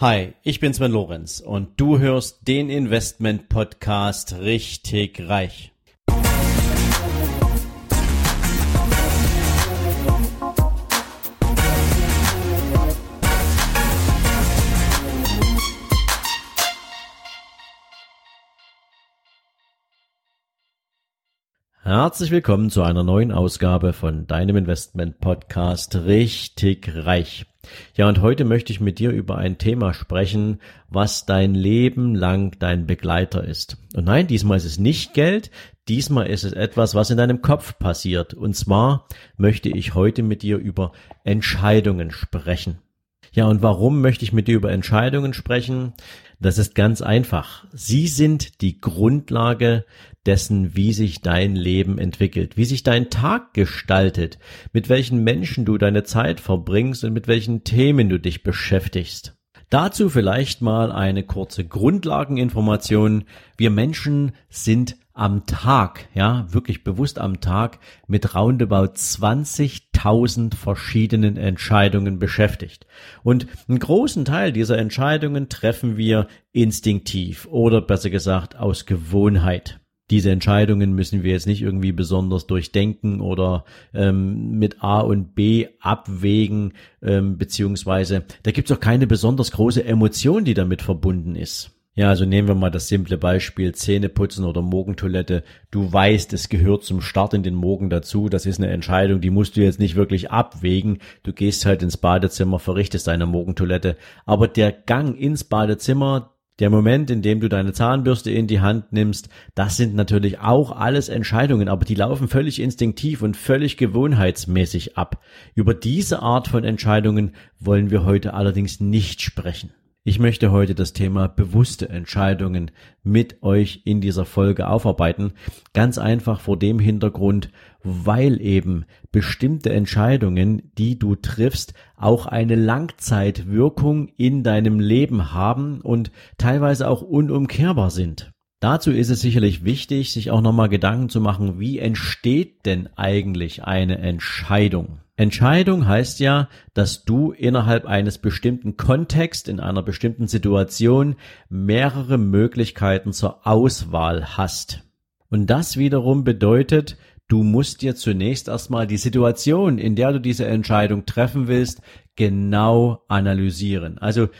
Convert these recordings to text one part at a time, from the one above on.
Hi, ich bin Sven Lorenz und du hörst den Investment Podcast richtig reich. Herzlich willkommen zu einer neuen Ausgabe von deinem Investment Podcast Richtig Reich. Ja, und heute möchte ich mit dir über ein Thema sprechen, was dein Leben lang dein Begleiter ist. Und nein, diesmal ist es nicht Geld, diesmal ist es etwas, was in deinem Kopf passiert. Und zwar möchte ich heute mit dir über Entscheidungen sprechen. Ja, und warum möchte ich mit dir über Entscheidungen sprechen? Das ist ganz einfach. Sie sind die Grundlage dessen, wie sich dein Leben entwickelt, wie sich dein Tag gestaltet, mit welchen Menschen du deine Zeit verbringst und mit welchen Themen du dich beschäftigst. Dazu vielleicht mal eine kurze Grundlageninformation. Wir Menschen sind am Tag, ja, wirklich bewusst am Tag mit roundabout 20.000 verschiedenen Entscheidungen beschäftigt. Und einen großen Teil dieser Entscheidungen treffen wir instinktiv oder besser gesagt aus Gewohnheit diese Entscheidungen müssen wir jetzt nicht irgendwie besonders durchdenken oder ähm, mit A und B abwägen, ähm, beziehungsweise da gibt es auch keine besonders große Emotion, die damit verbunden ist. Ja, also nehmen wir mal das simple Beispiel Zähneputzen oder Morgentoilette. Du weißt, es gehört zum Start in den Morgen dazu. Das ist eine Entscheidung, die musst du jetzt nicht wirklich abwägen. Du gehst halt ins Badezimmer, verrichtest deine Morgentoilette. Aber der Gang ins Badezimmer, der Moment, in dem du deine Zahnbürste in die Hand nimmst, das sind natürlich auch alles Entscheidungen, aber die laufen völlig instinktiv und völlig gewohnheitsmäßig ab. Über diese Art von Entscheidungen wollen wir heute allerdings nicht sprechen. Ich möchte heute das Thema bewusste Entscheidungen mit euch in dieser Folge aufarbeiten. Ganz einfach vor dem Hintergrund, weil eben bestimmte Entscheidungen, die du triffst, auch eine Langzeitwirkung in deinem Leben haben und teilweise auch unumkehrbar sind. Dazu ist es sicherlich wichtig, sich auch nochmal Gedanken zu machen, wie entsteht denn eigentlich eine Entscheidung? Entscheidung heißt ja, dass du innerhalb eines bestimmten Kontext, in einer bestimmten Situation mehrere Möglichkeiten zur Auswahl hast. Und das wiederum bedeutet, du musst dir zunächst erstmal die Situation, in der du diese Entscheidung treffen willst, genau analysieren. Also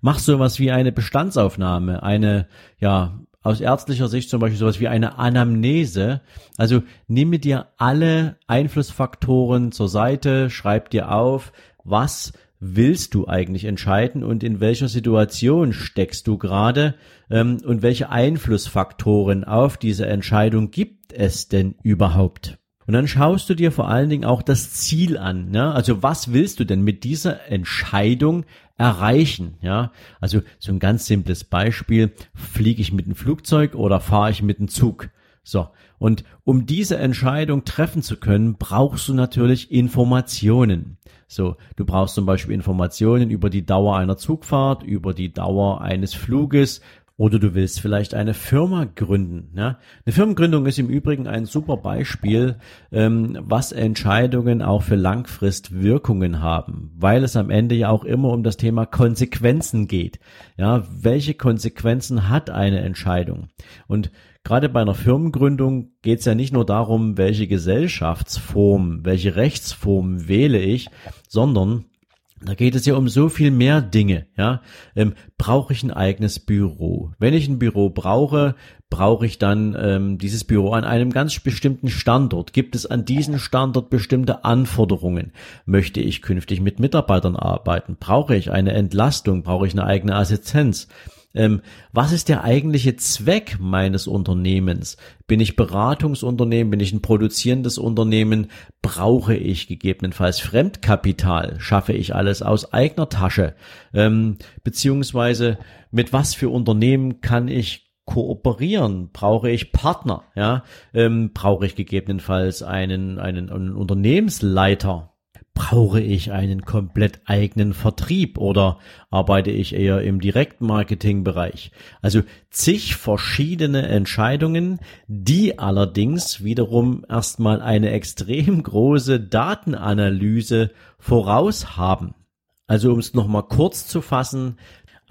mach sowas wie eine Bestandsaufnahme, eine, ja, aus ärztlicher Sicht zum Beispiel sowas wie eine Anamnese. Also nimm dir alle Einflussfaktoren zur Seite, schreib dir auf, was willst du eigentlich entscheiden und in welcher Situation steckst du gerade ähm, und welche Einflussfaktoren auf diese Entscheidung gibt es denn überhaupt? Und dann schaust du dir vor allen Dingen auch das Ziel an. Ne? Also was willst du denn mit dieser Entscheidung erreichen? Ja, also so ein ganz simples Beispiel: Fliege ich mit dem Flugzeug oder fahre ich mit dem Zug? So. Und um diese Entscheidung treffen zu können, brauchst du natürlich Informationen. So, du brauchst zum Beispiel Informationen über die Dauer einer Zugfahrt, über die Dauer eines Fluges, oder du willst vielleicht eine Firma gründen. Ja? Eine Firmengründung ist im Übrigen ein super Beispiel, ähm, was Entscheidungen auch für Langfristwirkungen haben, weil es am Ende ja auch immer um das Thema Konsequenzen geht. Ja, welche Konsequenzen hat eine Entscheidung? Und gerade bei einer Firmengründung geht es ja nicht nur darum, welche Gesellschaftsform, welche Rechtsform wähle ich, sondern da geht es ja um so viel mehr Dinge. Ja, ähm, brauche ich ein eigenes Büro? Wenn ich ein Büro brauche, brauche ich dann ähm, dieses Büro an einem ganz bestimmten Standort? Gibt es an diesem Standort bestimmte Anforderungen? Möchte ich künftig mit Mitarbeitern arbeiten? Brauche ich eine Entlastung? Brauche ich eine eigene Assistenz? Ähm, was ist der eigentliche Zweck meines Unternehmens? Bin ich Beratungsunternehmen? Bin ich ein produzierendes Unternehmen? Brauche ich gegebenenfalls Fremdkapital? Schaffe ich alles aus eigener Tasche? Ähm, beziehungsweise mit was für Unternehmen kann ich kooperieren? Brauche ich Partner? Ja, ähm, brauche ich gegebenenfalls einen, einen, einen Unternehmensleiter? Brauche ich einen komplett eigenen Vertrieb oder arbeite ich eher im Direktmarketingbereich? Also zig verschiedene Entscheidungen, die allerdings wiederum erstmal eine extrem große Datenanalyse voraus haben. Also um es nochmal kurz zu fassen,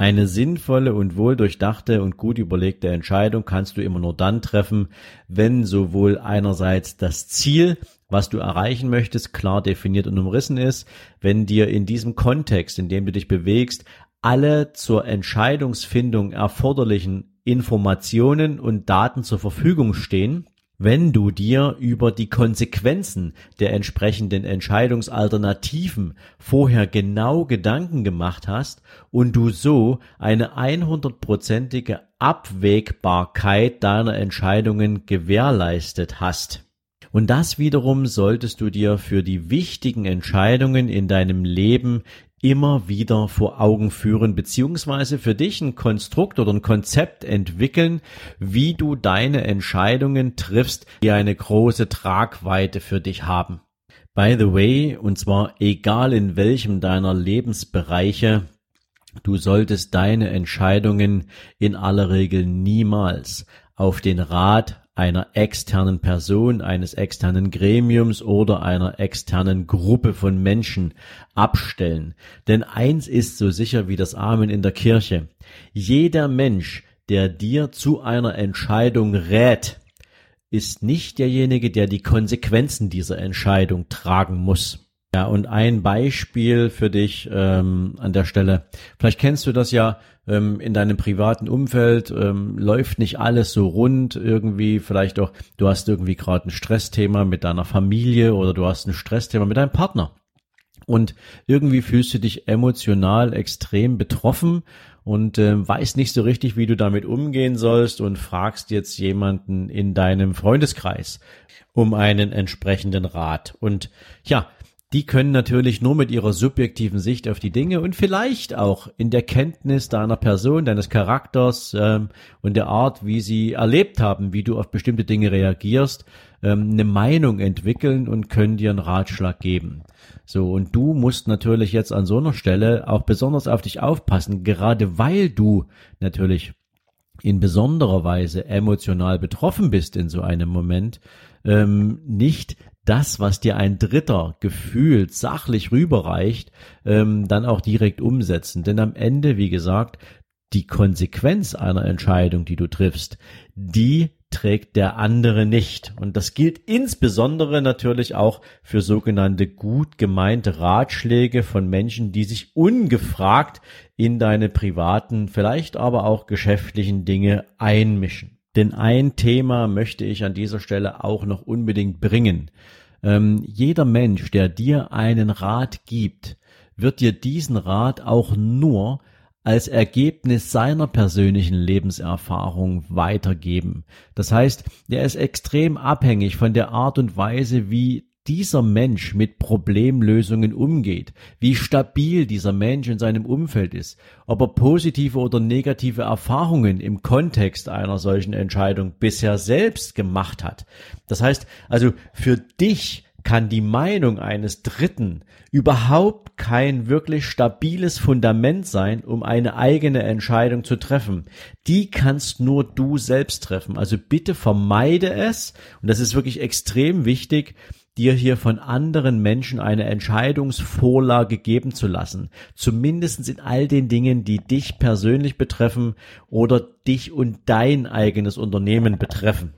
Eine sinnvolle und wohldurchdachte und gut überlegte Entscheidung kannst du immer nur dann treffen, wenn sowohl einerseits das Ziel, was du erreichen möchtest, klar definiert und umrissen ist, wenn dir in diesem Kontext, in dem du dich bewegst, alle zur Entscheidungsfindung erforderlichen Informationen und Daten zur Verfügung stehen wenn du dir über die Konsequenzen der entsprechenden Entscheidungsalternativen vorher genau Gedanken gemacht hast und du so eine 100%ige Abwägbarkeit deiner Entscheidungen gewährleistet hast. Und das wiederum solltest du dir für die wichtigen Entscheidungen in deinem Leben immer wieder vor Augen führen, beziehungsweise für dich ein Konstrukt oder ein Konzept entwickeln, wie du deine Entscheidungen triffst, die eine große Tragweite für dich haben. By the way, und zwar egal in welchem deiner Lebensbereiche, du solltest deine Entscheidungen in aller Regel niemals auf den Rat einer externen Person, eines externen Gremiums oder einer externen Gruppe von Menschen abstellen. Denn eins ist so sicher wie das Amen in der Kirche. Jeder Mensch, der dir zu einer Entscheidung rät, ist nicht derjenige, der die Konsequenzen dieser Entscheidung tragen muss. Ja, und ein Beispiel für dich ähm, an der Stelle. Vielleicht kennst du das ja ähm, in deinem privaten Umfeld, ähm, läuft nicht alles so rund irgendwie. Vielleicht auch, du hast irgendwie gerade ein Stressthema mit deiner Familie oder du hast ein Stressthema mit deinem Partner. Und irgendwie fühlst du dich emotional extrem betroffen und äh, weißt nicht so richtig, wie du damit umgehen sollst und fragst jetzt jemanden in deinem Freundeskreis um einen entsprechenden Rat. Und ja, die können natürlich nur mit ihrer subjektiven Sicht auf die Dinge und vielleicht auch in der Kenntnis deiner Person, deines Charakters ähm, und der Art, wie sie erlebt haben, wie du auf bestimmte Dinge reagierst, ähm, eine Meinung entwickeln und können dir einen Ratschlag geben. So, und du musst natürlich jetzt an so einer Stelle auch besonders auf dich aufpassen, gerade weil du natürlich in besonderer Weise emotional betroffen bist in so einem Moment, ähm, nicht das, was dir ein Dritter gefühlt sachlich rüberreicht, ähm, dann auch direkt umsetzen. Denn am Ende, wie gesagt, die Konsequenz einer Entscheidung, die du triffst, die trägt der andere nicht. Und das gilt insbesondere natürlich auch für sogenannte gut gemeinte Ratschläge von Menschen, die sich ungefragt in deine privaten, vielleicht aber auch geschäftlichen Dinge einmischen. Denn ein Thema möchte ich an dieser Stelle auch noch unbedingt bringen. Ähm, jeder Mensch, der dir einen Rat gibt, wird dir diesen Rat auch nur als Ergebnis seiner persönlichen Lebenserfahrung weitergeben. Das heißt, er ist extrem abhängig von der Art und Weise, wie dieser Mensch mit Problemlösungen umgeht, wie stabil dieser Mensch in seinem Umfeld ist, ob er positive oder negative Erfahrungen im Kontext einer solchen Entscheidung bisher selbst gemacht hat. Das heißt also, für dich kann die Meinung eines Dritten überhaupt kein wirklich stabiles Fundament sein, um eine eigene Entscheidung zu treffen. Die kannst nur du selbst treffen. Also bitte vermeide es, und das ist wirklich extrem wichtig, dir hier von anderen Menschen eine Entscheidungsvorlage geben zu lassen. Zumindest in all den Dingen, die dich persönlich betreffen oder dich und dein eigenes Unternehmen betreffen.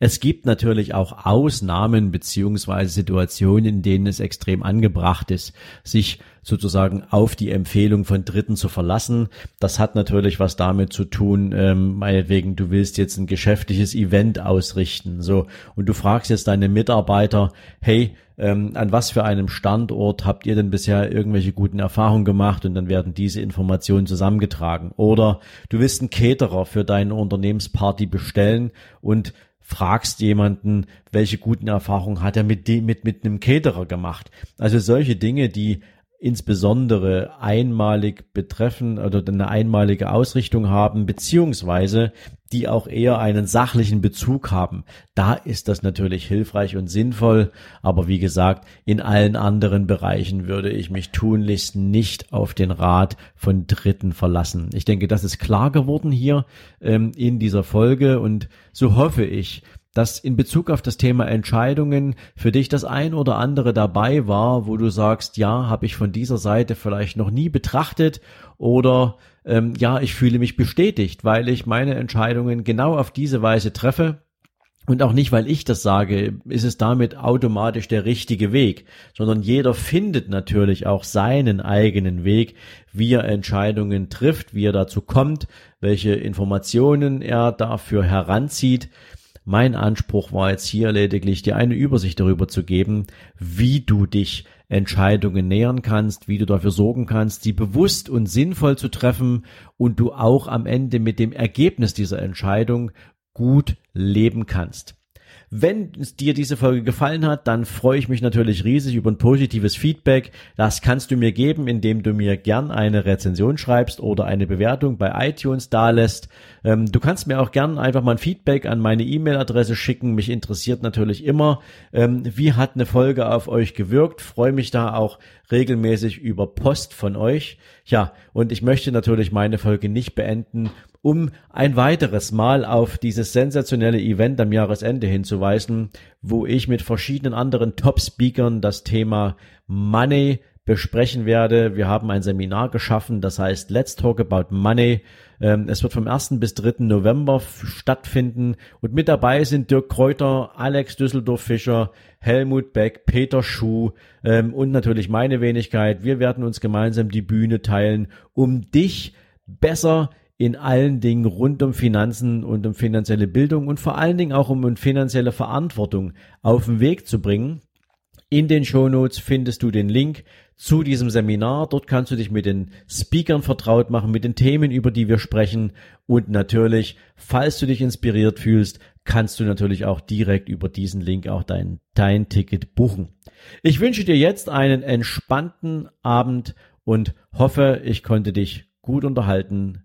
Es gibt natürlich auch Ausnahmen beziehungsweise Situationen, in denen es extrem angebracht ist, sich sozusagen auf die Empfehlung von Dritten zu verlassen. Das hat natürlich was damit zu tun, ähm, meinetwegen, du willst jetzt ein geschäftliches Event ausrichten, so, und du fragst jetzt deine Mitarbeiter, hey, ähm, an was für einem Standort habt ihr denn bisher irgendwelche guten Erfahrungen gemacht und dann werden diese Informationen zusammengetragen. Oder du willst einen Caterer für deine Unternehmensparty bestellen und fragst jemanden, welche guten Erfahrungen hat er mit dem, mit, mit einem Caterer gemacht. Also solche Dinge, die insbesondere einmalig betreffen oder eine einmalige Ausrichtung haben, beziehungsweise die auch eher einen sachlichen Bezug haben. Da ist das natürlich hilfreich und sinnvoll, aber wie gesagt, in allen anderen Bereichen würde ich mich tunlichst nicht auf den Rat von Dritten verlassen. Ich denke, das ist klar geworden hier ähm, in dieser Folge und so hoffe ich, dass in Bezug auf das Thema Entscheidungen für dich das ein oder andere dabei war, wo du sagst, ja, habe ich von dieser Seite vielleicht noch nie betrachtet oder ähm, ja, ich fühle mich bestätigt, weil ich meine Entscheidungen genau auf diese Weise treffe und auch nicht, weil ich das sage, ist es damit automatisch der richtige Weg, sondern jeder findet natürlich auch seinen eigenen Weg, wie er Entscheidungen trifft, wie er dazu kommt, welche Informationen er dafür heranzieht. Mein Anspruch war jetzt hier lediglich, dir eine Übersicht darüber zu geben, wie du dich Entscheidungen nähern kannst, wie du dafür sorgen kannst, sie bewusst und sinnvoll zu treffen und du auch am Ende mit dem Ergebnis dieser Entscheidung gut leben kannst. Wenn dir diese Folge gefallen hat, dann freue ich mich natürlich riesig über ein positives Feedback. Das kannst du mir geben, indem du mir gern eine Rezension schreibst oder eine Bewertung bei iTunes dalässt. Ähm, du kannst mir auch gern einfach mal ein Feedback an meine E-Mail-Adresse schicken. Mich interessiert natürlich immer, ähm, wie hat eine Folge auf euch gewirkt. Freue mich da auch regelmäßig über Post von euch. Ja, und ich möchte natürlich meine Folge nicht beenden, um ein weiteres Mal auf dieses sensationelle Event am Jahresende hinzuweisen, wo ich mit verschiedenen anderen Top-Speakern das Thema Money besprechen werde. Wir haben ein Seminar geschaffen, das heißt Let's Talk About Money. Ähm, es wird vom 1. bis 3. November stattfinden und mit dabei sind Dirk Kräuter, Alex Düsseldorf-Fischer, Helmut Beck, Peter Schuh ähm, und natürlich meine Wenigkeit. Wir werden uns gemeinsam die Bühne teilen, um dich besser in allen Dingen rund um Finanzen und um finanzielle Bildung und vor allen Dingen auch um finanzielle Verantwortung auf den Weg zu bringen. In den Shownotes findest du den Link zu diesem Seminar. Dort kannst du dich mit den Speakern vertraut machen, mit den Themen, über die wir sprechen. Und natürlich, falls du dich inspiriert fühlst, kannst du natürlich auch direkt über diesen Link auch dein, dein Ticket buchen. Ich wünsche dir jetzt einen entspannten Abend und hoffe, ich konnte dich gut unterhalten.